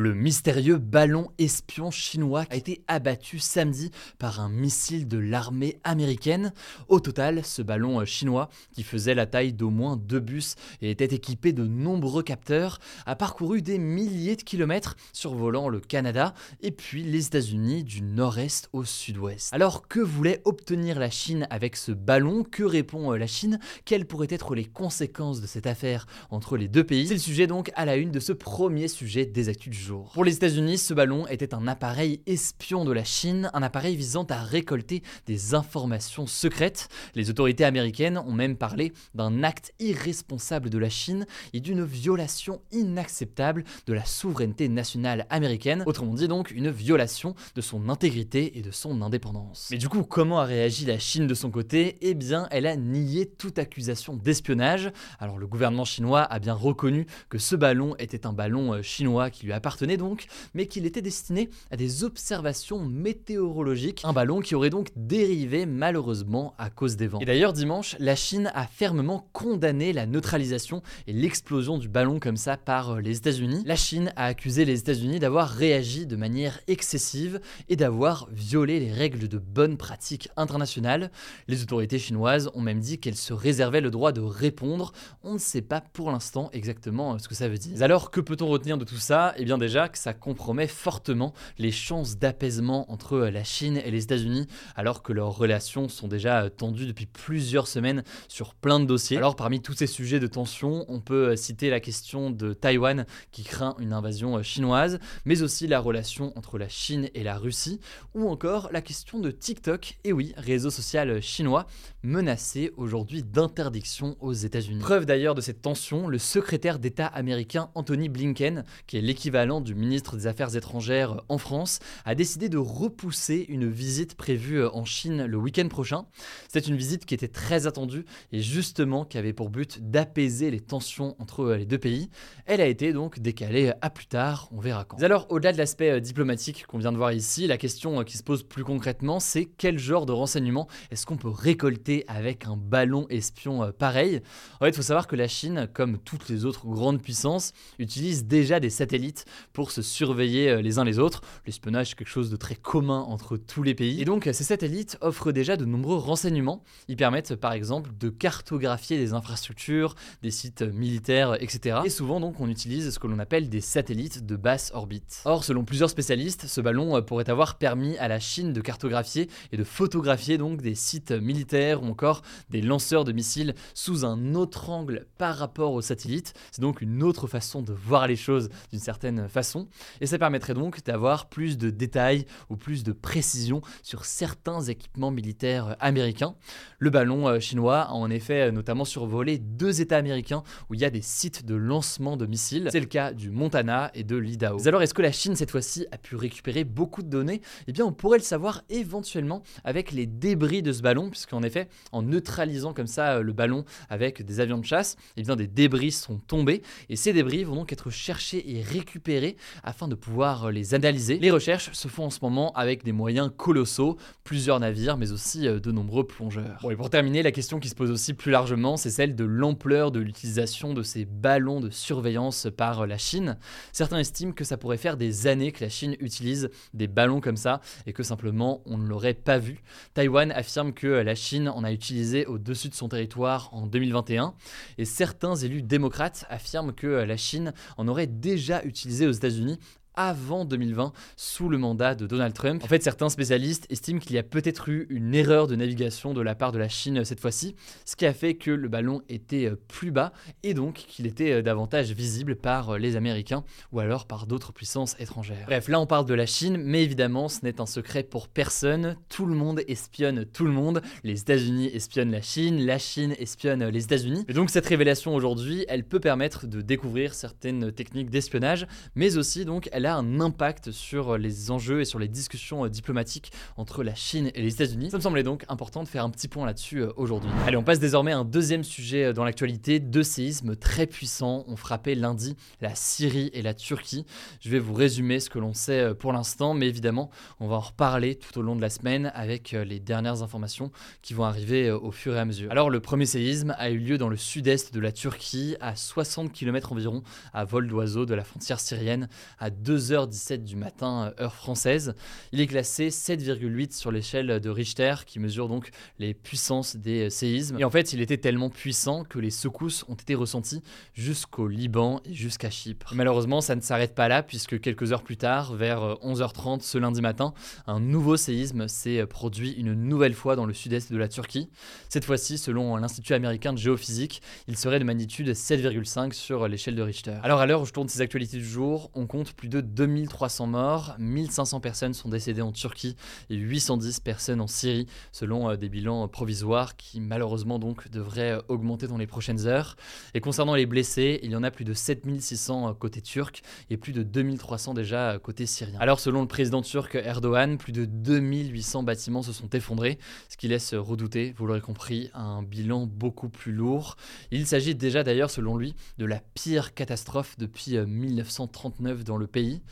Le mystérieux ballon espion chinois a été abattu samedi par un missile de l'armée américaine. Au total, ce ballon chinois, qui faisait la taille d'au moins deux bus et était équipé de nombreux capteurs, a parcouru des milliers de kilomètres survolant le Canada et puis les États-Unis du nord-est au sud-ouest. Alors que voulait obtenir la Chine avec ce ballon? Que répond la Chine? Quelles pourraient être les conséquences de cette affaire entre les deux pays? C'est le sujet donc à la une de ce premier sujet des actus du jour. Pour les États-Unis, ce ballon était un appareil espion de la Chine, un appareil visant à récolter des informations secrètes. Les autorités américaines ont même parlé d'un acte irresponsable de la Chine et d'une violation inacceptable de la souveraineté nationale américaine, autrement dit donc une violation de son intégrité et de son indépendance. Mais du coup, comment a réagi la Chine de son côté? Eh bien, elle a nié toute accusation d'espionnage. Alors le gouvernement chinois a bien reconnu que ce ballon était un ballon euh, chinois qui lui appartenait donc, mais qu'il était destiné à des observations météorologiques, un ballon qui aurait donc dérivé malheureusement à cause des vents. Et d'ailleurs dimanche, la Chine a fermement condamné la neutralisation et l'explosion du ballon comme ça par euh, les États-Unis. La Chine a accusé les États-Unis d'avoir réagi de manière excessive et d'avoir violé les règles de bonne pratique internationale. Les autorités chinoises ont même dit qu'elles se réservaient le droit de répondre. On ne sait pas pour l'instant exactement euh, ce que ça veut dire. Alors que peut-on retenir de tout ça? Eh bien déjà que ça compromet fortement les chances d'apaisement entre euh, la Chine et les États-Unis, alors que leurs relations sont déjà euh, tendues depuis plusieurs semaines sur plein de dossiers. Alors parmi tous ces sujets de tension, on peut euh, citer la question de Taïwan qui craint une invasion chinoise, mais aussi la relation entre la Chine et la Russie, ou encore la question de TikTok, et oui, réseau social chinois, menacé aujourd'hui d'interdiction aux États-Unis. Preuve d'ailleurs de cette tension, le secrétaire d'État américain Anthony Blinken, qui est l'équivalent du ministre des Affaires étrangères en France, a décidé de repousser une visite prévue en Chine le week-end prochain. C'est une visite qui était très attendue et justement qui avait pour but d'apaiser les tensions entre les deux pays. Elle a été donc décalée à plus tard, on verra quand. alors, au-delà de l'aspect euh, diplomatique qu'on vient de voir ici, la question euh, qui se pose plus concrètement, c'est quel genre de renseignements est-ce qu'on peut récolter avec un ballon espion euh, pareil? En fait, il faut savoir que la Chine, comme toutes les autres grandes puissances, utilise déjà des satellites pour se surveiller euh, les uns les autres. L'espionnage, est quelque chose de très commun entre tous les pays. Et donc, ces satellites offrent déjà de nombreux renseignements. Ils permettent, par exemple, de cartographier des infrastructures, des sites militaires, etc. Et souvent, donc, on utilise ce que l'on appelle des satellites de basse orbite. Or, selon plusieurs spécialistes, ce ballon euh, pourrait avoir permis à la Chine de cartographier et de photographier donc des sites militaires ou encore des lanceurs de missiles sous un autre angle par rapport aux satellites. C'est donc une autre façon de voir les choses d'une certaine façon et ça permettrait donc d'avoir plus de détails ou plus de précision sur certains équipements militaires américains. Le ballon euh, chinois a en effet euh, notamment survolé deux États américains où il y a des sites de lancement de missiles. C'est le cas du Montana et de l'Idaho. Alors est-ce que la Chine cette fois-ci a pu récupérer beaucoup de données? Eh bien on pourrait le savoir éventuellement avec les débris de ce ballon, puisqu'en effet en neutralisant comme ça euh, le ballon avec des avions de chasse, eh bien des débris sont tombés et ces débris vont donc être cherchés et récupérés afin de pouvoir euh, les analyser. Les recherches se font en ce moment avec des moyens colossaux, plusieurs navires, mais aussi euh, de nombreux plongeurs. Et pour terminer, la question qui se pose aussi plus largement, c'est celle de l'ampleur de l'utilisation de ces ballons de surveillance par euh, la Chine. Certains estiment que ça pourrait faire des années que la Chine utilise des ballons comme ça et que simplement on ne l'aurait pas vu. Taïwan affirme que la Chine en a utilisé au-dessus de son territoire en 2021 et certains élus démocrates affirment que la Chine en aurait déjà utilisé aux États-Unis avant 2020 sous le mandat de Donald Trump. En fait, certains spécialistes estiment qu'il y a peut-être eu une erreur de navigation de la part de la Chine cette fois-ci, ce qui a fait que le ballon était euh, plus bas et donc qu'il était euh, davantage visible par euh, les Américains ou alors par d'autres puissances étrangères. Bref, là on parle de la Chine, mais évidemment ce n'est un secret pour personne. Tout le monde espionne tout le monde. Les États-Unis espionnent la Chine, la Chine espionne les États-Unis. Et donc cette révélation aujourd'hui, elle peut permettre de découvrir certaines techniques d'espionnage, mais aussi donc elle a un impact sur les enjeux et sur les discussions diplomatiques entre la Chine et les États-Unis. Ça me semblait donc important de faire un petit point là-dessus aujourd'hui. Allez, on passe désormais à un deuxième sujet dans l'actualité. Deux séismes très puissants ont frappé lundi la Syrie et la Turquie. Je vais vous résumer ce que l'on sait euh, pour l'instant, mais évidemment, on va en reparler tout au long de la semaine avec euh, les dernières informations qui vont arriver euh, au fur et à mesure. Alors, le premier séisme a eu lieu dans le sud-est de la Turquie, à 60 km environ à vol d'oiseau de la frontière syrienne, à 2h17 du matin, heure française. Il est classé 7,8 sur l'échelle de Richter, qui mesure donc les puissances des séismes. Et en fait, il était tellement puissant que les secousses ont été ressenties jusqu'au Liban et jusqu'à Chypre. malheureusement, ça ne s'arrête pas là, puisque quelques heures plus tard, vers 11h30 euh, ce lundi matin, un nouveau séisme s'est euh, produit une nouvelle fois dans le sud-est de la Turquie. Cette fois-ci, selon l'Institut américain de géophysique, il serait de magnitude 7,5 sur l'échelle de Richter. Alors à l'heure où je tourne ces actualités du jour, on compte plus de 2300 morts, 1500 personnes sont décédées en Turquie et 810 personnes en Syrie, selon euh, des bilans provisoires qui malheureusement donc devraient augmenter dans les prochaines heures. Et concernant les blessés, il y en a plus de 7600 côté turc et plus de 2300 déjà côté syrien. Alors selon le président turc Erdogan, plus de 2800 bâtiments se sont effondrés, ce qui laisse redouter, vous l'aurez compris, un bilan beaucoup plus lourd. Il s'agit déjà d'ailleurs selon lui de la pire catastrophe depuis 1939 dans le pays. Merci.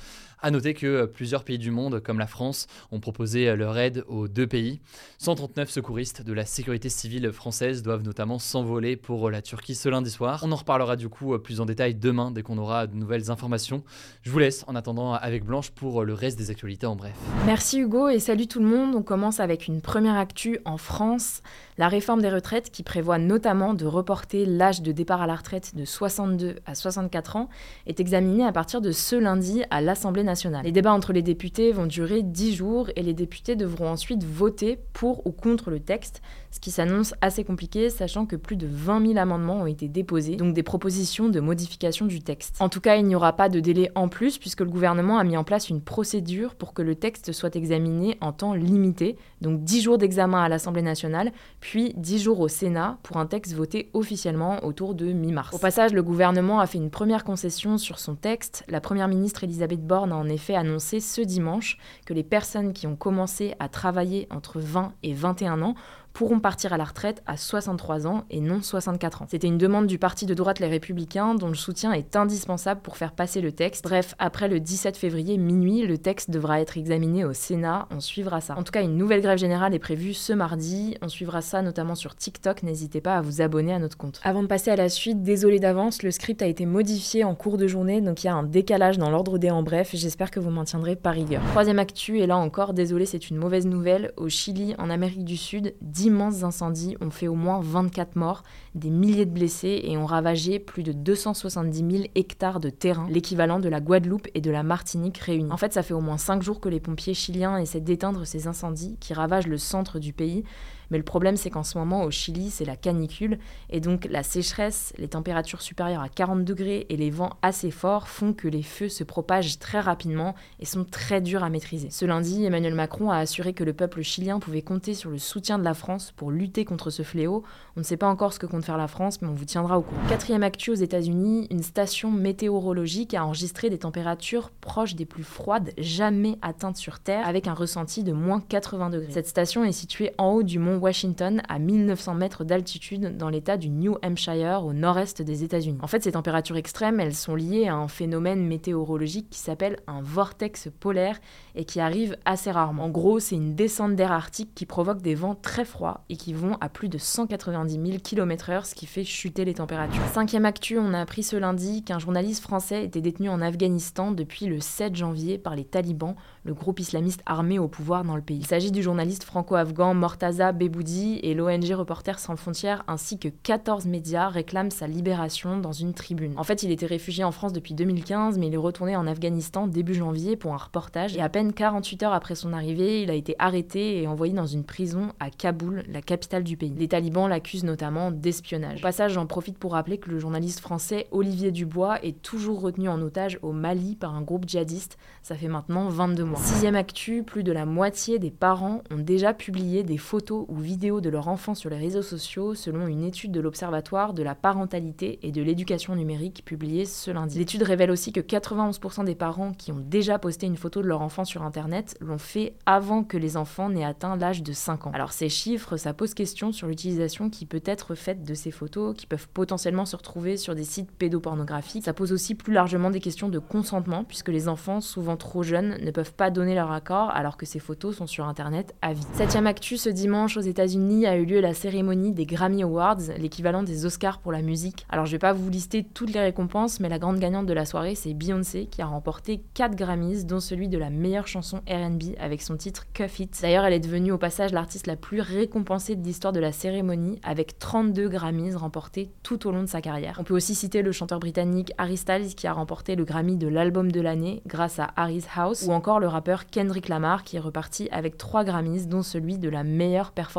A noter que euh, plusieurs pays du monde, comme la France, ont proposé euh, leur aide aux deux pays. 139 secouristes de la sécurité civile française doivent notamment s'envoler pour euh, la Turquie ce lundi soir. On en reparlera du coup plus en détail demain dès qu'on aura de nouvelles informations. Je vous laisse en attendant avec Blanche pour le reste des actualités en bref. Merci Hugo et salut tout le monde. On commence avec une première actu en France. La réforme des retraites qui prévoit notamment de reporter l'âge de départ à la retraite de 62 à 64 ans est examinée à partir de ce lundi à l'Assemblée Les débats entre les députés vont durer 10 jours et les députés devront ensuite voter pour ou contre le texte, ce qui s'annonce assez compliqué sachant que plus de 20 000 amendements ont été déposés, donc des propositions de modification du texte. En tout cas, il n'y aura pas de délai en plus puisque le gouvernement a mis en place une procédure pour que le texte soit examiné en temps limité, donc 10 jours d'examen à l'Assemblée nationale, puis 10 jours au Sénat pour un texte voté officiellement autour de mi-mars. Au passage, le gouvernement a fait une première concession sur son texte. La première ministre Elisabeth Borne a en effet annoncé ce dimanche que les personnes qui ont commencé à travailler entre 20 et 21 ans pourront partir à la retraite à 63 ans et non 64 ans. C'était une demande du parti de droite Les Républicains dont le soutien est indispensable pour faire passer le texte. Bref, après le 17 février minuit, le texte devra être examiné au Sénat, on suivra ça. En tout cas, une nouvelle grève générale est prévue ce mardi, on suivra ça notamment sur TikTok, n'hésitez pas à vous abonner à notre compte. Avant de passer à la suite, désolé d'avance, le script a été modifié en cours de journée, donc il y a un décalage dans l'ordre des en bref, j'espère que vous m'en tiendrez par rigueur. Troisième actu, et là encore, désolé, c'est une mauvaise nouvelle, au Chili, en Amérique du Sud, d'immenses incendies ont fait au moins 24 morts, des milliers de blessés et ont ravagé plus de 270 000 hectares de terrain, l'équivalent de la Guadeloupe et de la Martinique réunis. En fait, ça fait au moins 5 jours que les pompiers chiliens essaient d'éteindre ces incendies qui ravagent le centre du pays mais le problème, c'est qu'en ce moment, au Chili, c'est la canicule. Et donc, la sécheresse, les températures supérieures à 40 degrés et les vents assez forts font que les feux se propagent très rapidement et sont très durs à maîtriser. Ce lundi, Emmanuel Macron a assuré que le peuple chilien pouvait compter sur le soutien de la France pour lutter contre ce fléau. On ne sait pas encore ce que compte faire la France, mais on vous tiendra au courant. Quatrième actu aux États-Unis, une station météorologique a enregistré des températures proches des plus froides jamais atteintes sur Terre, avec un ressenti de moins 80 degrés. Cette station est située en haut du mont Washington à 1900 mètres d'altitude dans l'état du New Hampshire au nord-est des États-Unis. En fait, ces températures extrêmes, elles sont liées à un phénomène météorologique qui s'appelle un vortex polaire et qui arrive assez rarement. En gros, c'est une descente d'air arctique qui provoque des vents très froids et qui vont à plus de 190 000 km/h, ce qui fait chuter les températures. Cinquième actu, on a appris ce lundi qu'un journaliste français était détenu en Afghanistan depuis le 7 janvier par les talibans, le groupe islamiste armé au pouvoir dans le pays. Il s'agit du journaliste franco-afghan Mortaza B Boudi et l'ONG Reporters sans frontières ainsi que 14 médias réclament sa libération dans une tribune. En fait, il était réfugié en France depuis 2015, mais il est retourné en Afghanistan début janvier pour un reportage. Et à peine 48 heures après son arrivée, il a été arrêté et envoyé dans une prison à Kaboul, la capitale du pays. Les talibans l'accusent notamment d'espionnage. Au passage, j'en profite pour rappeler que le journaliste français Olivier Dubois est toujours retenu en otage au Mali par un groupe djihadiste. Ça fait maintenant 22 mois. Sixième actu, plus de la moitié des parents ont déjà publié des photos ou vidéos de leur enfant sur les réseaux sociaux selon une étude de l'Observatoire de la parentalité et de l'éducation numérique publiée ce lundi. L'étude révèle aussi que 91% des parents qui ont déjà posté une photo de leur enfant sur Internet l'ont fait avant que les enfants n'aient atteint l'âge de 5 ans. Alors ces chiffres, ça pose question sur l'utilisation qui peut être faite de ces photos, qui peuvent potentiellement se retrouver sur des sites pédopornographiques. Ça pose aussi plus largement des questions de consentement, puisque les enfants, souvent trop jeunes, ne peuvent pas donner leur accord alors que ces photos sont sur Internet à vie. Septième actu, ce dimanche aux États-Unis a eu lieu la cérémonie des Grammy Awards, l'équivalent des Oscars pour la musique. Alors je vais pas vous lister toutes les récompenses, mais la grande gagnante de la soirée, c'est Beyoncé qui a remporté 4 Grammys, dont celui de la meilleure chanson RB avec son titre Cuff It. D'ailleurs, elle est devenue au passage l'artiste la plus récompensée de l'histoire de la cérémonie, avec 32 Grammys remportés tout au long de sa carrière. On peut aussi citer le chanteur britannique Harry Styles qui a remporté le Grammy de l'album de l'année grâce à Harry's House, ou encore le rappeur Kendrick Lamar qui est reparti avec 3 Grammys, dont celui de la meilleure performance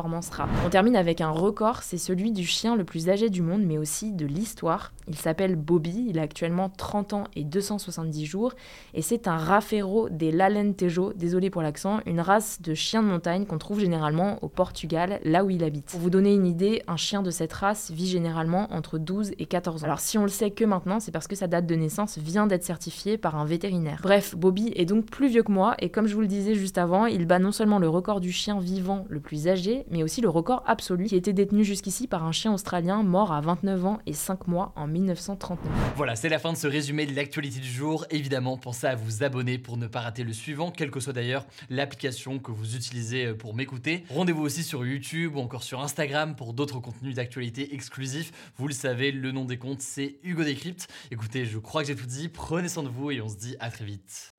On termine avec un record, c'est celui du chien le plus âgé du monde, mais aussi de l'histoire. Il s'appelle Bobby, il a actuellement 30 ans et 270 jours, et c'est un Rafeiro des Lalentejo, désolé pour l'accent, une race de chien de montagne qu'on trouve généralement au Portugal, là où il habite. Pour vous donner une idée, un chien de cette race vit généralement entre 12 et 14 ans. Alors si on le sait que maintenant, c'est parce que sa date de naissance vient d'être certifiée par un vétérinaire. Bref, Bobby est donc plus vieux que moi, et comme je vous le disais juste avant, il bat non seulement le record du chien vivant le plus âgé, mais aussi le record absolu qui était détenu jusqu'ici par un chien australien mort à 29 ans et 5 mois en 1939. Voilà, c'est la fin de ce résumé de l'actualité du jour. Évidemment, pensez à vous abonner pour ne pas rater le suivant, quelle que soit d'ailleurs l'application que vous utilisez euh, pour m'écouter. Rendez-vous aussi sur YouTube ou encore sur Instagram pour d'autres contenus d'actualité exclusifs. Vous le savez, le nom des comptes, c'est Hugo Décrypte. Écoutez, je crois que j'ai tout dit. Prenez soin de vous et on se dit à très vite.